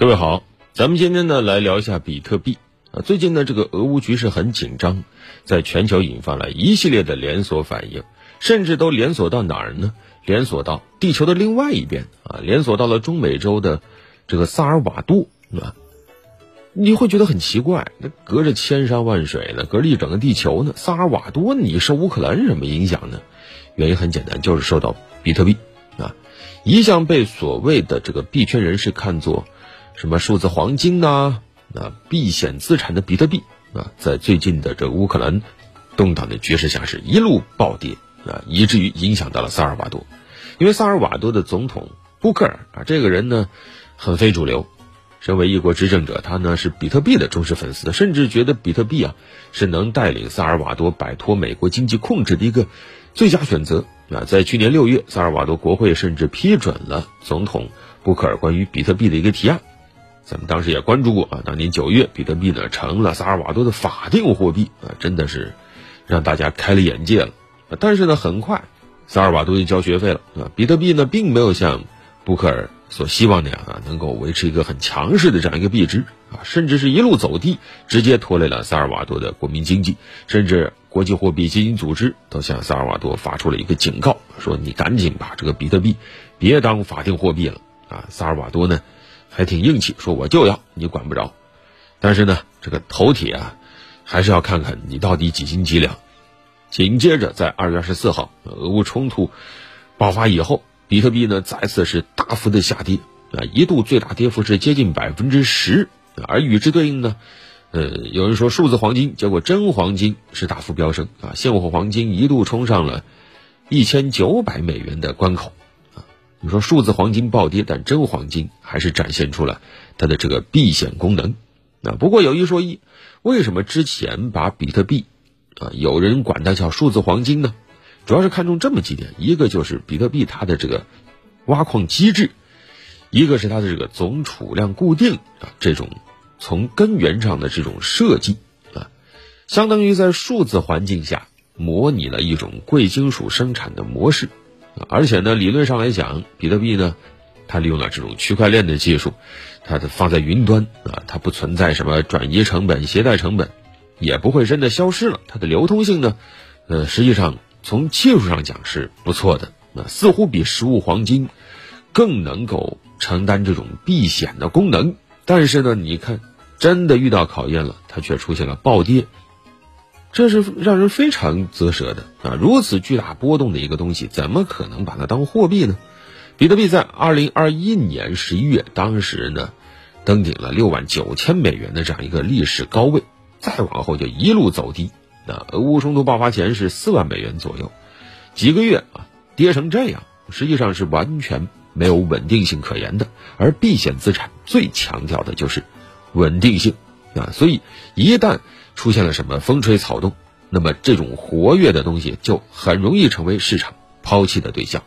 各位好，咱们今天呢来聊一下比特币啊。最近呢，这个俄乌局势很紧张，在全球引发了一系列的连锁反应，甚至都连锁到哪儿呢？连锁到地球的另外一边啊，连锁到了中美洲的这个萨尔瓦多啊。你会觉得很奇怪，那隔着千山万水呢，隔着一整个地球呢，萨尔瓦多你受乌克兰什么影响呢？原因很简单，就是受到比特币啊，一向被所谓的这个币圈人士看作。什么数字黄金呐？啊，避险资产的比特币啊，在最近的这乌克兰动荡的局势下，是一路暴跌啊，以至于影响到了萨尔瓦多。因为萨尔瓦多的总统布克尔啊，这个人呢很非主流，身为一国执政者，他呢是比特币的忠实粉丝，甚至觉得比特币啊是能带领萨尔瓦多摆脱美国经济控制的一个最佳选择啊。在去年六月，萨尔瓦多国会甚至批准了总统布克尔关于比特币的一个提案。咱们当时也关注过啊，当年九月，比特币呢成了萨尔瓦多的法定货币啊，真的是让大家开了眼界了。但是呢，很快萨尔瓦多就交学费了啊，比特币呢并没有像布克尔所希望那样啊，能够维持一个很强势的这样一个币值啊，甚至是一路走低，直接拖累了萨尔瓦多的国民经济。甚至国际货币基金组织都向萨尔瓦多发出了一个警告，说你赶紧把这个比特币别当法定货币了啊。萨尔瓦多呢？还挺硬气，说我就要你管不着，但是呢，这个头铁啊，还是要看看你到底几斤几两。紧接着，在二月二十四号，俄乌冲突爆发以后，比特币呢再次是大幅的下跌啊，一度最大跌幅是接近百分之十。而与之对应呢，呃，有人说数字黄金，结果真黄金是大幅飙升啊，现货黄金一度冲上了一千九百美元的关口。你说数字黄金暴跌，但真黄金还是展现出了它的这个避险功能。啊，不过有一说一，为什么之前把比特币啊，有人管它叫数字黄金呢？主要是看重这么几点：一个就是比特币它的这个挖矿机制，一个是它的这个总储量固定啊，这种从根源上的这种设计啊，相当于在数字环境下模拟了一种贵金属生产的模式。而且呢，理论上来讲，比特币呢，它利用了这种区块链的技术，它的放在云端啊，它不存在什么转移成本、携带成本，也不会真的消失了。它的流通性呢，呃，实际上从技术上讲是不错的，啊，似乎比实物黄金更能够承担这种避险的功能。但是呢，你看，真的遇到考验了，它却出现了暴跌。这是让人非常啧舌的啊！如此巨大波动的一个东西，怎么可能把它当货币呢？比特币在二零二一年十一月，当时呢，登顶了六万九千美元的这样一个历史高位，再往后就一路走低。那俄乌冲突爆发前是四万美元左右，几个月啊，跌成这样，实际上是完全没有稳定性可言的。而避险资产最强调的就是稳定性啊，所以一旦出现了什么风吹草动，那么这种活跃的东西就很容易成为市场抛弃的对象。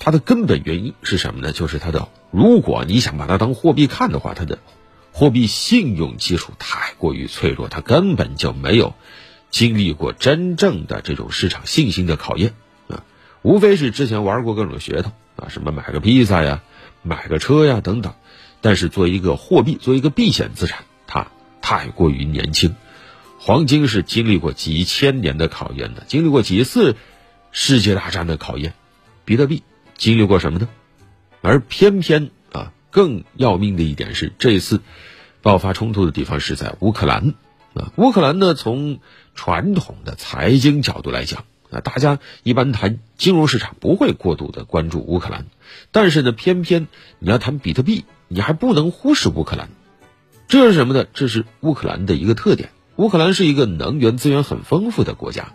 它的根本原因是什么呢？就是它的，如果你想把它当货币看的话，它的货币信用基础太过于脆弱，它根本就没有经历过真正的这种市场信心的考验啊。无非是之前玩过各种噱头啊，什么买个披萨呀、买个车呀等等。但是作为一个货币，作为一个避险资产，太过于年轻。黄金是经历过几千年的考验的，经历过几次世界大战的考验。比特币经历过什么呢？而偏偏啊，更要命的一点是，这次爆发冲突的地方是在乌克兰啊。乌克兰呢，从传统的财经角度来讲啊，大家一般谈金融市场不会过度的关注乌克兰，但是呢，偏偏你要谈比特币，你还不能忽视乌克兰。这是什么呢？这是乌克兰的一个特点。乌克兰是一个能源资源很丰富的国家，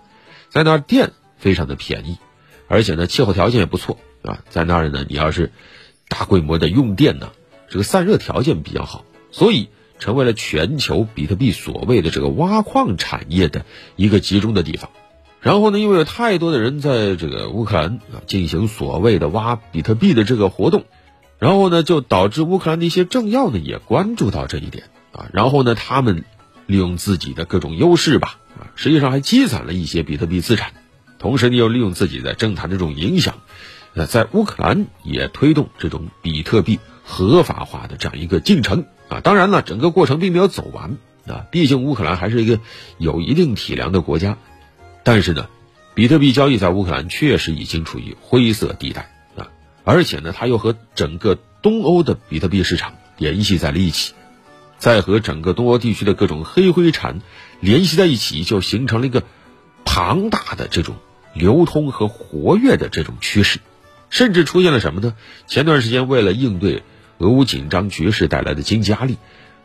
在那儿电非常的便宜，而且呢气候条件也不错啊，在那儿呢你要是大规模的用电呢，这个散热条件比较好，所以成为了全球比特币所谓的这个挖矿产业的一个集中的地方。然后呢，因为有太多的人在这个乌克兰啊进行所谓的挖比特币的这个活动，然后呢就导致乌克兰的一些政要呢也关注到这一点啊，然后呢他们。利用自己的各种优势吧，啊，实际上还积攒了一些比特币资产，同时呢又利用自己在政坛这种影响，呃，在乌克兰也推动这种比特币合法化的这样一个进程啊。当然了，整个过程并没有走完啊，毕竟乌克兰还是一个有一定体量的国家。但是呢，比特币交易在乌克兰确实已经处于灰色地带，而且呢，它又和整个东欧的比特币市场联系在了一起，再和整个东欧地区的各种黑灰产联系在一起，就形成了一个庞大的这种流通和活跃的这种趋势，甚至出现了什么呢？前段时间为了应对俄乌紧张局势带来的经济压力，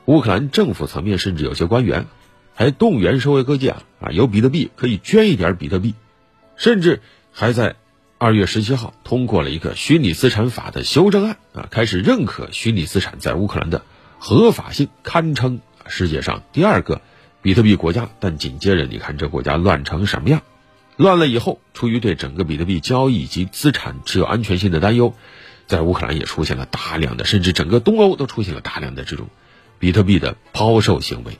乌克兰政府层面甚至有些官员。还动员社会各界啊啊有比特币可以捐一点比特币，甚至还在二月十七号通过了一个虚拟资产法的修正案啊，开始认可虚拟资产在乌克兰的合法性，堪称世界上第二个比特币国家。但紧接着你看这国家乱成什么样？乱了以后，出于对整个比特币交易及资产持有安全性的担忧，在乌克兰也出现了大量的，甚至整个东欧都出现了大量的这种比特币的抛售行为。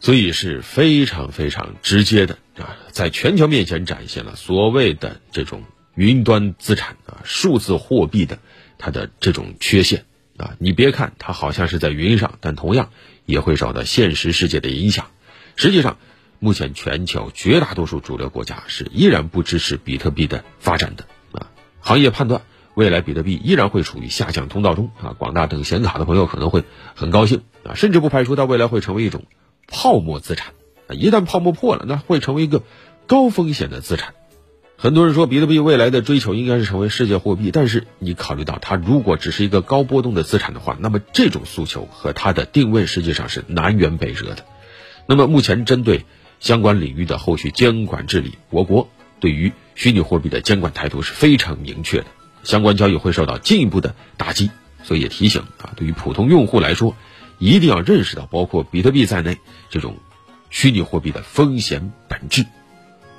所以是非常非常直接的啊，在全球面前展现了所谓的这种云端资产啊、数字货币的它的这种缺陷啊。你别看它好像是在云上，但同样也会受到现实世界的影响。实际上，目前全球绝大多数主流国家是依然不支持比特币的发展的啊。行业判断，未来比特币依然会处于下降通道中啊。广大等显卡的朋友可能会很高兴啊，甚至不排除它未来会成为一种。泡沫资产啊，一旦泡沫破了，那会成为一个高风险的资产。很多人说，比特币未来的追求应该是成为世界货币，但是你考虑到它如果只是一个高波动的资产的话，那么这种诉求和它的定位实际上是南辕北辙的。那么目前针对相关领域的后续监管治理，我国对于虚拟货币的监管态度是非常明确的，相关交易会受到进一步的打击。所以也提醒啊，对于普通用户来说。一定要认识到，包括比特币在内这种虚拟货币的风险本质，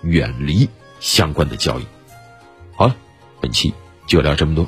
远离相关的交易。好了，本期就聊这么多。